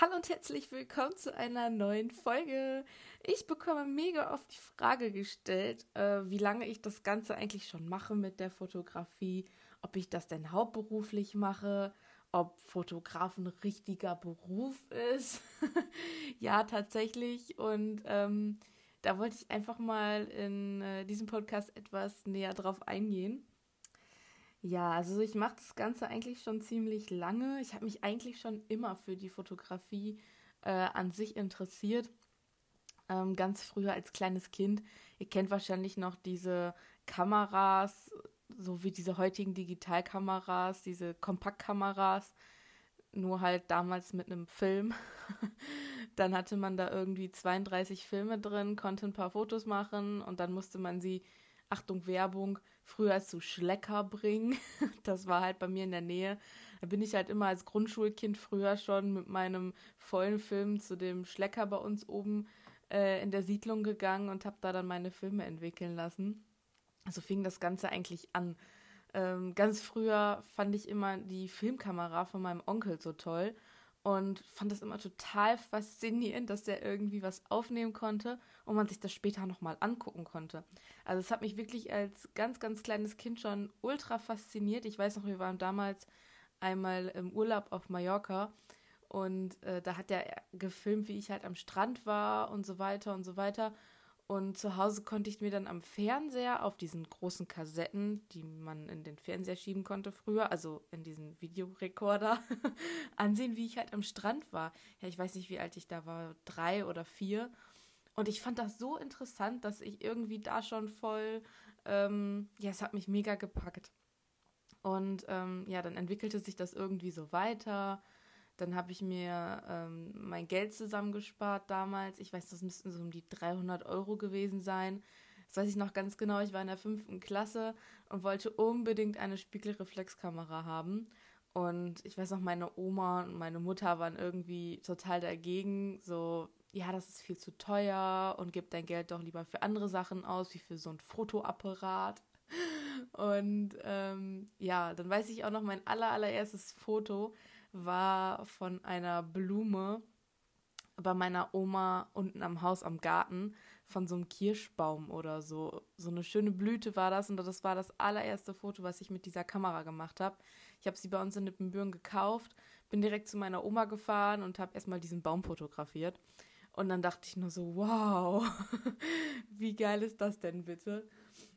Hallo und herzlich willkommen zu einer neuen Folge. Ich bekomme mega oft die Frage gestellt, äh, wie lange ich das Ganze eigentlich schon mache mit der Fotografie, ob ich das denn hauptberuflich mache, ob Fotograf ein richtiger Beruf ist. ja, tatsächlich. Und ähm, da wollte ich einfach mal in äh, diesem Podcast etwas näher drauf eingehen. Ja, also ich mache das Ganze eigentlich schon ziemlich lange. Ich habe mich eigentlich schon immer für die Fotografie äh, an sich interessiert. Ähm, ganz früher als kleines Kind. Ihr kennt wahrscheinlich noch diese Kameras, so wie diese heutigen Digitalkameras, diese Kompaktkameras, nur halt damals mit einem Film. dann hatte man da irgendwie 32 Filme drin, konnte ein paar Fotos machen und dann musste man sie Achtung Werbung, früher zu Schlecker bringen. Das war halt bei mir in der Nähe. Da bin ich halt immer als Grundschulkind früher schon mit meinem vollen Film zu dem Schlecker bei uns oben äh, in der Siedlung gegangen und habe da dann meine Filme entwickeln lassen. So fing das Ganze eigentlich an. Ähm, ganz früher fand ich immer die Filmkamera von meinem Onkel so toll und fand das immer total faszinierend, dass der irgendwie was aufnehmen konnte und man sich das später nochmal angucken konnte. Also es hat mich wirklich als ganz, ganz kleines Kind schon ultra fasziniert. Ich weiß noch, wir waren damals einmal im Urlaub auf Mallorca und äh, da hat er gefilmt, wie ich halt am Strand war und so weiter und so weiter. Und zu Hause konnte ich mir dann am Fernseher auf diesen großen Kassetten, die man in den Fernseher schieben konnte früher, also in diesen Videorekorder, ansehen, wie ich halt am Strand war. Ja, ich weiß nicht, wie alt ich da war, drei oder vier. Und ich fand das so interessant, dass ich irgendwie da schon voll, ähm, ja, es hat mich mega gepackt. Und ähm, ja, dann entwickelte sich das irgendwie so weiter. Dann habe ich mir ähm, mein Geld zusammengespart damals. Ich weiß, das müssten so um die 300 Euro gewesen sein. Das weiß ich noch ganz genau. Ich war in der fünften Klasse und wollte unbedingt eine Spiegelreflexkamera haben. Und ich weiß noch, meine Oma und meine Mutter waren irgendwie total dagegen. So, ja, das ist viel zu teuer und gib dein Geld doch lieber für andere Sachen aus, wie für so ein Fotoapparat. Und ähm, ja, dann weiß ich auch noch, mein aller, allererstes Foto war von einer Blume bei meiner Oma unten am Haus am Garten von so einem Kirschbaum oder so. So eine schöne Blüte war das und das war das allererste Foto, was ich mit dieser Kamera gemacht habe. Ich habe sie bei uns in Nippenbüren gekauft, bin direkt zu meiner Oma gefahren und habe erstmal diesen Baum fotografiert. Und dann dachte ich nur so, wow, wie geil ist das denn bitte?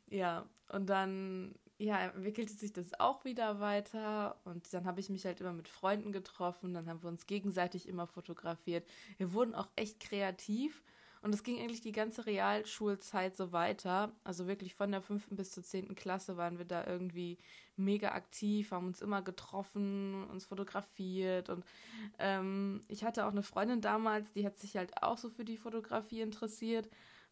Ja, und dann ja, entwickelte sich das auch wieder weiter. Und dann habe ich mich halt immer mit Freunden getroffen, dann haben wir uns gegenseitig immer fotografiert. Wir wurden auch echt kreativ. Und es ging eigentlich die ganze Realschulzeit so weiter. Also wirklich von der fünften bis zur zehnten Klasse waren wir da irgendwie mega aktiv, haben uns immer getroffen, uns fotografiert. Und ähm, ich hatte auch eine Freundin damals, die hat sich halt auch so für die Fotografie interessiert.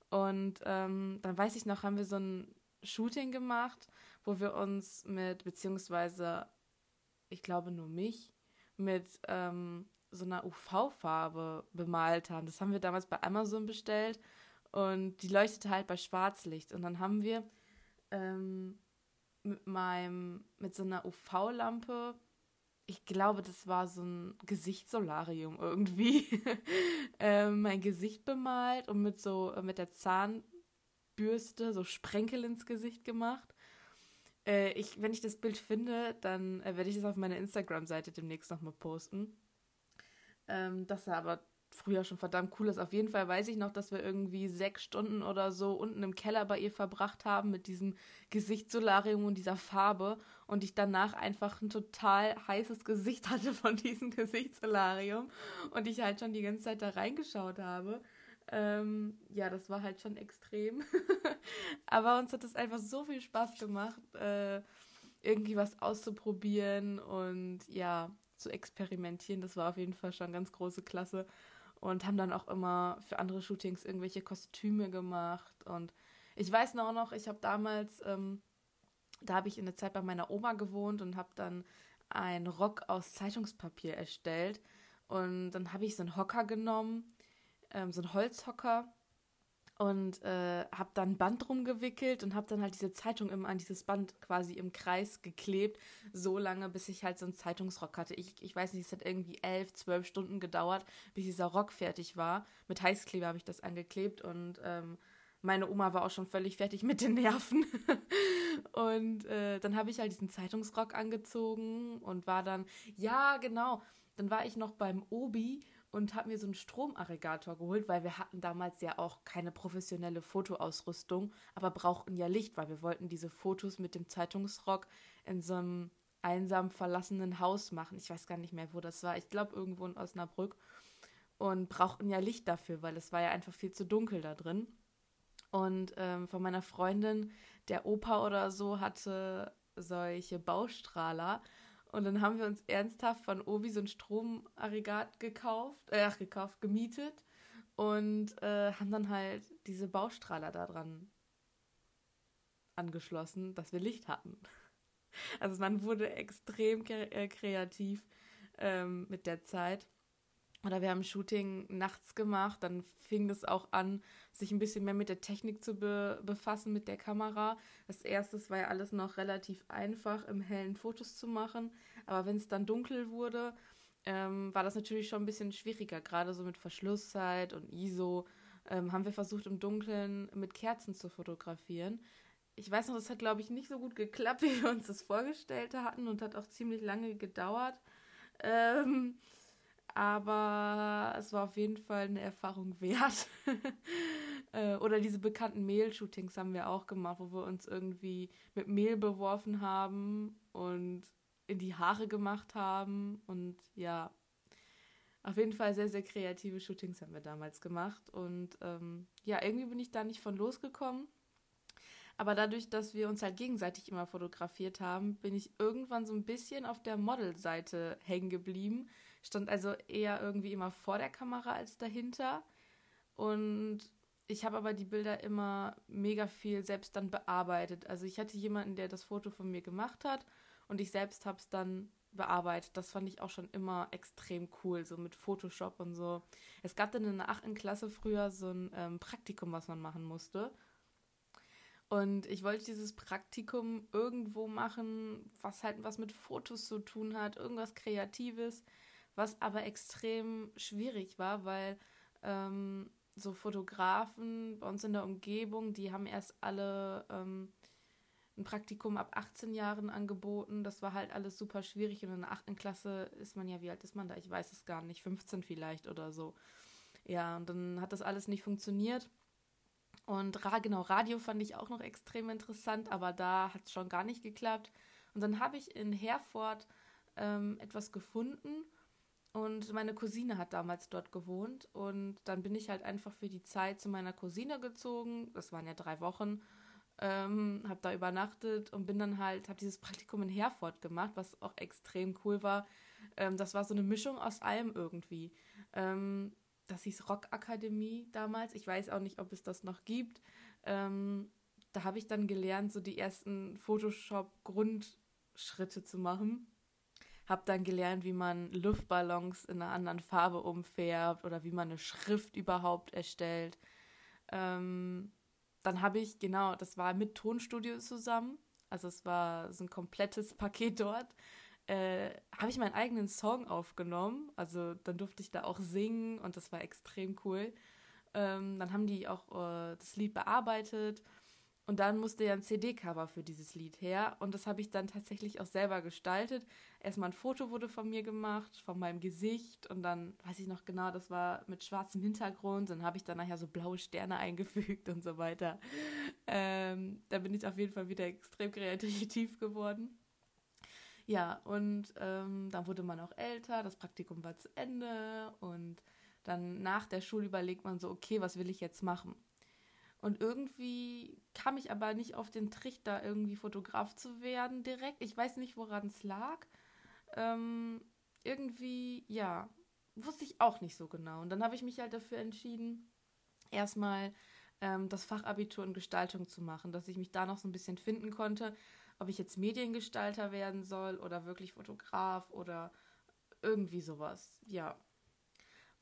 Und ähm, dann weiß ich noch, haben wir so ein Shooting gemacht, wo wir uns mit, beziehungsweise ich glaube nur mich, mit ähm, so einer UV-Farbe bemalt haben. Das haben wir damals bei Amazon bestellt und die leuchtete halt bei Schwarzlicht. Und dann haben wir ähm, mit meinem, mit so einer UV-Lampe, ich glaube, das war so ein Gesichtssolarium irgendwie, ähm, mein Gesicht bemalt und mit so, mit der Zahn, Bürste so Sprenkel ins Gesicht gemacht. Äh, ich, wenn ich das Bild finde, dann äh, werde ich das auf meiner Instagram-Seite demnächst nochmal posten. Ähm, das sah aber früher schon verdammt cool ist. Auf jeden Fall weiß ich noch, dass wir irgendwie sechs Stunden oder so unten im Keller bei ihr verbracht haben mit diesem Gesichtssolarium und dieser Farbe und ich danach einfach ein total heißes Gesicht hatte von diesem Gesichtssolarium und ich halt schon die ganze Zeit da reingeschaut habe. Ähm, ja, das war halt schon extrem. Aber uns hat es einfach so viel Spaß gemacht, äh, irgendwie was auszuprobieren und ja, zu experimentieren. Das war auf jeden Fall schon ganz große Klasse. Und haben dann auch immer für andere Shootings irgendwelche Kostüme gemacht. Und ich weiß noch, noch ich habe damals, ähm, da habe ich in der Zeit bei meiner Oma gewohnt und habe dann einen Rock aus Zeitungspapier erstellt. Und dann habe ich so einen Hocker genommen ähm, so ein Holzhocker und äh, habe dann ein Band rumgewickelt und habe dann halt diese Zeitung immer an dieses Band quasi im Kreis geklebt, so lange, bis ich halt so einen Zeitungsrock hatte. Ich, ich weiß nicht, es hat irgendwie elf, zwölf Stunden gedauert, bis dieser Rock fertig war. Mit Heißkleber habe ich das angeklebt und ähm, meine Oma war auch schon völlig fertig mit den Nerven. und äh, dann habe ich halt diesen Zeitungsrock angezogen und war dann, ja, genau, dann war ich noch beim Obi und habe mir so einen Stromaggregator geholt, weil wir hatten damals ja auch keine professionelle Fotoausrüstung, aber brauchten ja Licht, weil wir wollten diese Fotos mit dem Zeitungsrock in so einem einsam verlassenen Haus machen. Ich weiß gar nicht mehr, wo das war. Ich glaube irgendwo in Osnabrück. Und brauchten ja Licht dafür, weil es war ja einfach viel zu dunkel da drin. Und ähm, von meiner Freundin, der Opa oder so, hatte solche Baustrahler. Und dann haben wir uns ernsthaft von Obi so ein Stromaggregat gekauft, äh, gekauft, gemietet und äh, haben dann halt diese Baustrahler da dran angeschlossen, dass wir Licht hatten. Also man wurde extrem äh, kreativ ähm, mit der Zeit. Oder wir haben Shooting nachts gemacht, dann fing das auch an, sich ein bisschen mehr mit der Technik zu be befassen, mit der Kamera. Das erste war ja alles noch relativ einfach, im hellen Fotos zu machen. Aber wenn es dann dunkel wurde, ähm, war das natürlich schon ein bisschen schwieriger. Gerade so mit Verschlusszeit und ISO ähm, haben wir versucht, im Dunkeln mit Kerzen zu fotografieren. Ich weiß noch, das hat, glaube ich, nicht so gut geklappt, wie wir uns das vorgestellt hatten und hat auch ziemlich lange gedauert. Ähm, aber es war auf jeden Fall eine Erfahrung wert. Äh, oder diese bekannten Mehl-Shootings haben wir auch gemacht, wo wir uns irgendwie mit Mehl beworfen haben und in die Haare gemacht haben. Und ja, auf jeden Fall sehr, sehr kreative Shootings haben wir damals gemacht. Und ähm, ja, irgendwie bin ich da nicht von losgekommen. Aber dadurch, dass wir uns halt gegenseitig immer fotografiert haben, bin ich irgendwann so ein bisschen auf der Modelseite hängen geblieben stand also eher irgendwie immer vor der Kamera als dahinter. Und ich habe aber die Bilder immer mega viel selbst dann bearbeitet. Also ich hatte jemanden, der das Foto von mir gemacht hat und ich selbst habe es dann bearbeitet. Das fand ich auch schon immer extrem cool, so mit Photoshop und so. Es gab dann in der achten Klasse früher so ein ähm, Praktikum, was man machen musste. Und ich wollte dieses Praktikum irgendwo machen, was halt was mit Fotos zu tun hat, irgendwas Kreatives was aber extrem schwierig war, weil ähm, so Fotografen bei uns in der Umgebung, die haben erst alle ähm, ein Praktikum ab 18 Jahren angeboten. Das war halt alles super schwierig. Und in der 8. Klasse ist man ja, wie alt ist man da? Ich weiß es gar nicht, 15 vielleicht oder so. Ja, und dann hat das alles nicht funktioniert. Und genau, Radio fand ich auch noch extrem interessant, aber da hat es schon gar nicht geklappt. Und dann habe ich in Herford ähm, etwas gefunden und meine Cousine hat damals dort gewohnt. Und dann bin ich halt einfach für die Zeit zu meiner Cousine gezogen. Das waren ja drei Wochen. Ähm, habe da übernachtet und bin dann halt, habe dieses Praktikum in Herford gemacht, was auch extrem cool war. Ähm, das war so eine Mischung aus allem irgendwie. Ähm, das hieß Rockakademie damals. Ich weiß auch nicht, ob es das noch gibt. Ähm, da habe ich dann gelernt, so die ersten Photoshop-Grundschritte zu machen habe dann gelernt, wie man Luftballons in einer anderen Farbe umfärbt oder wie man eine Schrift überhaupt erstellt. Ähm, dann habe ich, genau, das war mit Tonstudio zusammen, also es war so ein komplettes Paket dort, äh, habe ich meinen eigenen Song aufgenommen. Also dann durfte ich da auch singen und das war extrem cool. Ähm, dann haben die auch äh, das Lied bearbeitet und dann musste ja ein CD-Cover für dieses Lied her. Und das habe ich dann tatsächlich auch selber gestaltet. Erstmal ein Foto wurde von mir gemacht, von meinem Gesicht. Und dann weiß ich noch genau, das war mit schwarzem Hintergrund. Dann habe ich dann nachher so blaue Sterne eingefügt und so weiter. Ähm, da bin ich auf jeden Fall wieder extrem kreativ geworden. Ja, und ähm, dann wurde man auch älter. Das Praktikum war zu Ende. Und dann nach der Schule überlegt man so, okay, was will ich jetzt machen? Und irgendwie kam ich aber nicht auf den Trichter, irgendwie Fotograf zu werden direkt. Ich weiß nicht, woran es lag. Ähm, irgendwie, ja, wusste ich auch nicht so genau. Und dann habe ich mich halt dafür entschieden, erstmal ähm, das Fachabitur in Gestaltung zu machen, dass ich mich da noch so ein bisschen finden konnte, ob ich jetzt Mediengestalter werden soll oder wirklich Fotograf oder irgendwie sowas. Ja.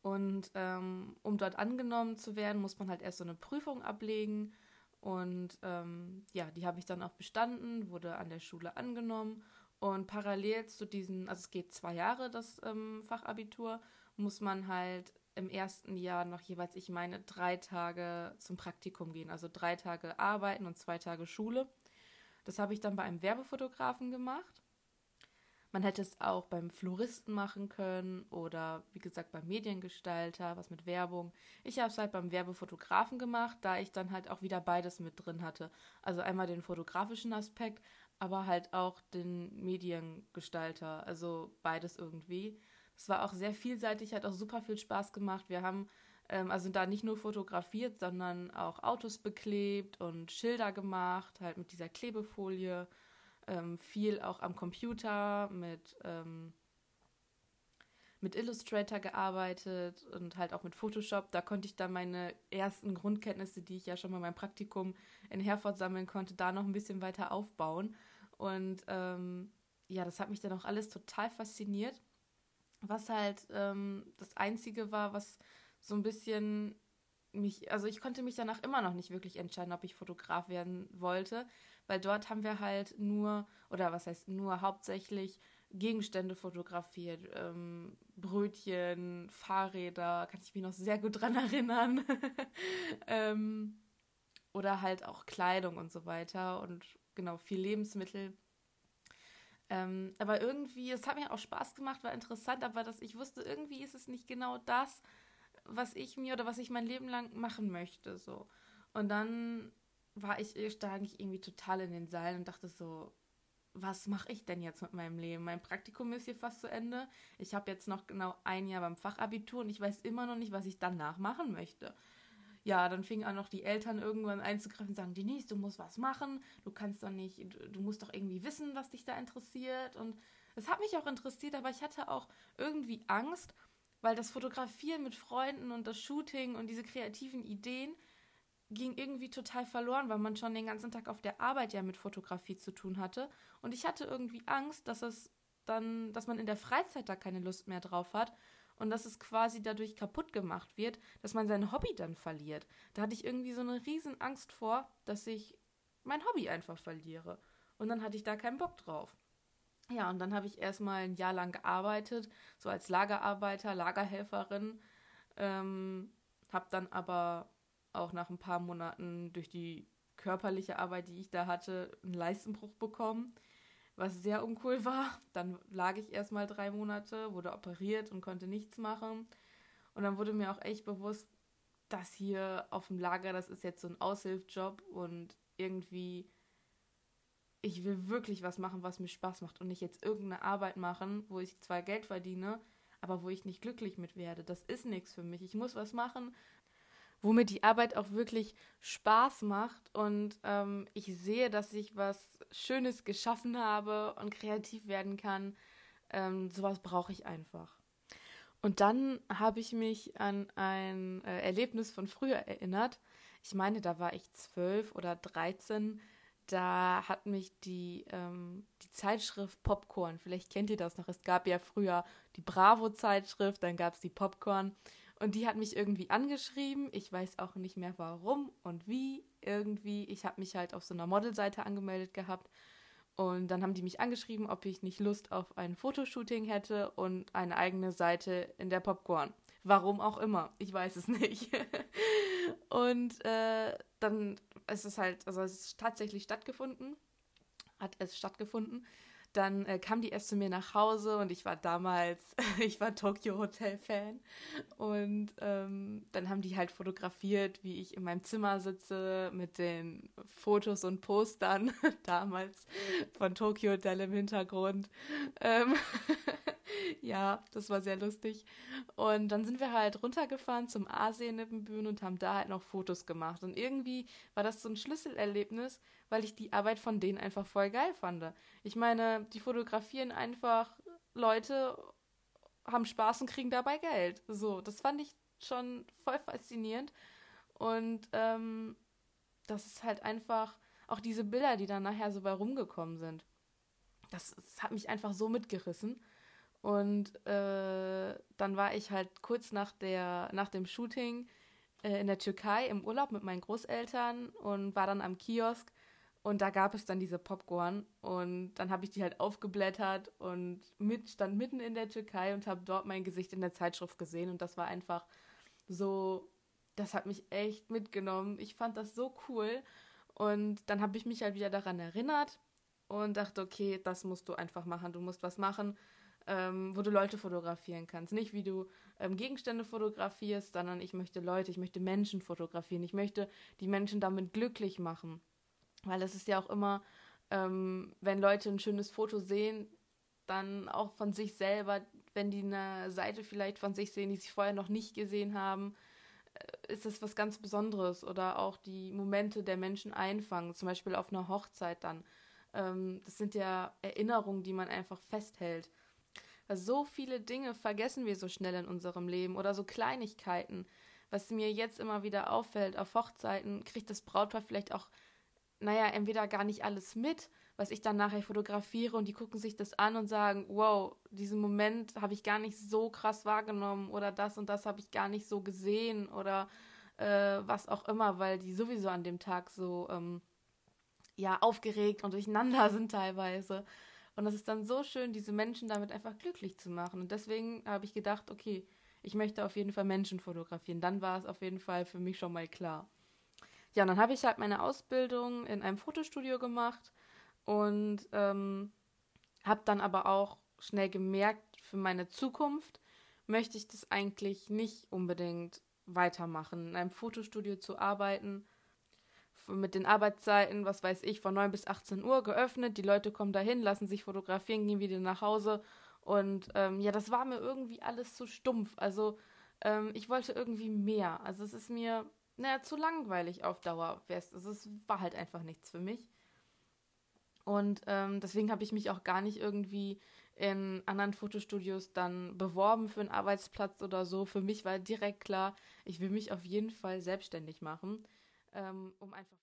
Und ähm, um dort angenommen zu werden, muss man halt erst so eine Prüfung ablegen. Und ähm, ja, die habe ich dann auch bestanden, wurde an der Schule angenommen. Und parallel zu diesen, also es geht zwei Jahre, das ähm, Fachabitur, muss man halt im ersten Jahr noch jeweils, ich meine, drei Tage zum Praktikum gehen. Also drei Tage arbeiten und zwei Tage Schule. Das habe ich dann bei einem Werbefotografen gemacht. Man hätte es auch beim Floristen machen können oder wie gesagt beim Mediengestalter, was mit Werbung. Ich habe es halt beim Werbefotografen gemacht, da ich dann halt auch wieder beides mit drin hatte. Also einmal den fotografischen Aspekt, aber halt auch den Mediengestalter. Also beides irgendwie. Es war auch sehr vielseitig, hat auch super viel Spaß gemacht. Wir haben ähm, also da nicht nur fotografiert, sondern auch Autos beklebt und Schilder gemacht, halt mit dieser Klebefolie ähm, viel auch am Computer mit, ähm, mit Illustrator gearbeitet und halt auch mit Photoshop. Da konnte ich dann meine ersten Grundkenntnisse, die ich ja schon mal in meinem Praktikum in Herford sammeln konnte, da noch ein bisschen weiter aufbauen. Und ähm, ja, das hat mich dann auch alles total fasziniert. Was halt ähm, das Einzige war, was so ein bisschen mich, also ich konnte mich danach immer noch nicht wirklich entscheiden, ob ich Fotograf werden wollte, weil dort haben wir halt nur, oder was heißt nur, hauptsächlich Gegenstände fotografiert, ähm, Brötchen, Fahrräder, kann ich mich noch sehr gut dran erinnern. ähm, oder halt auch Kleidung und so weiter und genau, viel Lebensmittel. Ähm, aber irgendwie, es hat mir auch Spaß gemacht, war interessant, aber dass ich wusste, irgendwie ist es nicht genau das, was ich mir oder was ich mein Leben lang machen möchte. So. Und dann war ich, stand ich irgendwie total in den Seilen und dachte so, was mache ich denn jetzt mit meinem Leben? Mein Praktikum ist hier fast zu Ende. Ich habe jetzt noch genau ein Jahr beim Fachabitur und ich weiß immer noch nicht, was ich danach machen möchte. Ja, dann fingen an noch die Eltern irgendwann einzugreifen und sagen, Denise, du musst was machen, du kannst doch nicht, du musst doch irgendwie wissen, was dich da interessiert. Und es hat mich auch interessiert, aber ich hatte auch irgendwie Angst, weil das Fotografieren mit Freunden und das Shooting und diese kreativen Ideen ging irgendwie total verloren, weil man schon den ganzen Tag auf der Arbeit ja mit Fotografie zu tun hatte. Und ich hatte irgendwie Angst, dass es dann, dass man in der Freizeit da keine Lust mehr drauf hat und dass es quasi dadurch kaputt gemacht wird, dass man sein Hobby dann verliert. Da hatte ich irgendwie so eine riesen Angst vor, dass ich mein Hobby einfach verliere. Und dann hatte ich da keinen Bock drauf. Ja, und dann habe ich erstmal ein Jahr lang gearbeitet, so als Lagerarbeiter, Lagerhelferin. Ähm, habe dann aber auch nach ein paar Monaten durch die körperliche Arbeit, die ich da hatte, einen Leistenbruch bekommen, was sehr uncool war. Dann lag ich erstmal drei Monate, wurde operiert und konnte nichts machen. Und dann wurde mir auch echt bewusst, dass hier auf dem Lager, das ist jetzt so ein Aushilfsjob und irgendwie ich will wirklich was machen, was mir Spaß macht und nicht jetzt irgendeine Arbeit machen, wo ich zwar Geld verdiene, aber wo ich nicht glücklich mit werde. Das ist nichts für mich. Ich muss was machen, womit die Arbeit auch wirklich Spaß macht und ähm, ich sehe, dass ich was Schönes geschaffen habe und kreativ werden kann. Ähm, sowas brauche ich einfach. Und dann habe ich mich an ein äh, Erlebnis von früher erinnert. Ich meine, da war ich zwölf oder dreizehn da hat mich die, ähm, die Zeitschrift Popcorn, vielleicht kennt ihr das noch, es gab ja früher die Bravo-Zeitschrift, dann gab es die Popcorn und die hat mich irgendwie angeschrieben. Ich weiß auch nicht mehr warum und wie. Irgendwie, ich habe mich halt auf so einer Modelseite angemeldet gehabt und dann haben die mich angeschrieben, ob ich nicht Lust auf ein Fotoshooting hätte und eine eigene Seite in der Popcorn. Warum auch immer, ich weiß es nicht. und äh, dann ist es halt, also es ist tatsächlich stattgefunden, hat es stattgefunden. Dann äh, kam die erst zu mir nach Hause und ich war damals, ich war Tokyo Hotel Fan. Und ähm, dann haben die halt fotografiert, wie ich in meinem Zimmer sitze mit den Fotos und Postern damals von Tokyo Hotel im Hintergrund. Ähm ja, das war sehr lustig. Und dann sind wir halt runtergefahren zum Asien-Nippenbühnen und haben da halt noch Fotos gemacht. Und irgendwie war das so ein Schlüsselerlebnis, weil ich die Arbeit von denen einfach voll geil fand. Ich meine, die fotografieren einfach Leute, haben Spaß und kriegen dabei Geld. So, das fand ich schon voll faszinierend. Und ähm, das ist halt einfach auch diese Bilder, die dann nachher so bei rumgekommen sind. Das, das hat mich einfach so mitgerissen. Und äh, dann war ich halt kurz nach, der, nach dem Shooting äh, in der Türkei im Urlaub mit meinen Großeltern und war dann am Kiosk. Und da gab es dann diese Popcorn. Und dann habe ich die halt aufgeblättert und mit, stand mitten in der Türkei und habe dort mein Gesicht in der Zeitschrift gesehen. Und das war einfach so, das hat mich echt mitgenommen. Ich fand das so cool. Und dann habe ich mich halt wieder daran erinnert und dachte, okay, das musst du einfach machen. Du musst was machen, ähm, wo du Leute fotografieren kannst. Nicht wie du ähm, Gegenstände fotografierst, sondern ich möchte Leute, ich möchte Menschen fotografieren. Ich möchte die Menschen damit glücklich machen. Weil es ist ja auch immer, ähm, wenn Leute ein schönes Foto sehen, dann auch von sich selber, wenn die eine Seite vielleicht von sich sehen, die sie vorher noch nicht gesehen haben, äh, ist das was ganz Besonderes. Oder auch die Momente der Menschen einfangen, zum Beispiel auf einer Hochzeit dann. Ähm, das sind ja Erinnerungen, die man einfach festhält. So viele Dinge vergessen wir so schnell in unserem Leben oder so Kleinigkeiten. Was mir jetzt immer wieder auffällt, auf Hochzeiten kriegt das Brautpaar vielleicht auch naja, entweder gar nicht alles mit, was ich dann nachher fotografiere und die gucken sich das an und sagen, wow, diesen Moment habe ich gar nicht so krass wahrgenommen oder das und das habe ich gar nicht so gesehen oder äh, was auch immer, weil die sowieso an dem Tag so ähm, ja aufgeregt und durcheinander sind teilweise. Und das ist dann so schön, diese Menschen damit einfach glücklich zu machen. Und deswegen habe ich gedacht, okay, ich möchte auf jeden Fall Menschen fotografieren. Dann war es auf jeden Fall für mich schon mal klar. Ja, und dann habe ich halt meine Ausbildung in einem Fotostudio gemacht und ähm, habe dann aber auch schnell gemerkt, für meine Zukunft möchte ich das eigentlich nicht unbedingt weitermachen, in einem Fotostudio zu arbeiten, mit den Arbeitszeiten, was weiß ich, von 9 bis 18 Uhr geöffnet. Die Leute kommen dahin, lassen sich fotografieren, gehen wieder nach Hause. Und ähm, ja, das war mir irgendwie alles zu stumpf. Also ähm, ich wollte irgendwie mehr. Also es ist mir naja, zu langweilig auf Dauer. Also es war halt einfach nichts für mich. Und ähm, deswegen habe ich mich auch gar nicht irgendwie in anderen Fotostudios dann beworben für einen Arbeitsplatz oder so. Für mich war direkt klar, ich will mich auf jeden Fall selbstständig machen, ähm, um einfach.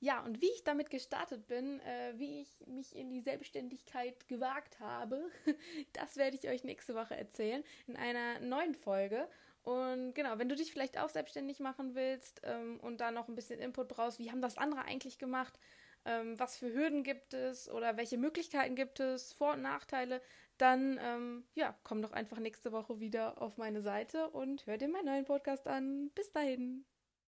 Ja, und wie ich damit gestartet bin, äh, wie ich mich in die Selbstständigkeit gewagt habe, das werde ich euch nächste Woche erzählen in einer neuen Folge. Und genau, wenn du dich vielleicht auch selbstständig machen willst ähm, und da noch ein bisschen Input brauchst, wie haben das andere eigentlich gemacht, ähm, was für Hürden gibt es oder welche Möglichkeiten gibt es, Vor- und Nachteile, dann ähm, ja, komm doch einfach nächste Woche wieder auf meine Seite und hör dir meinen neuen Podcast an. Bis dahin.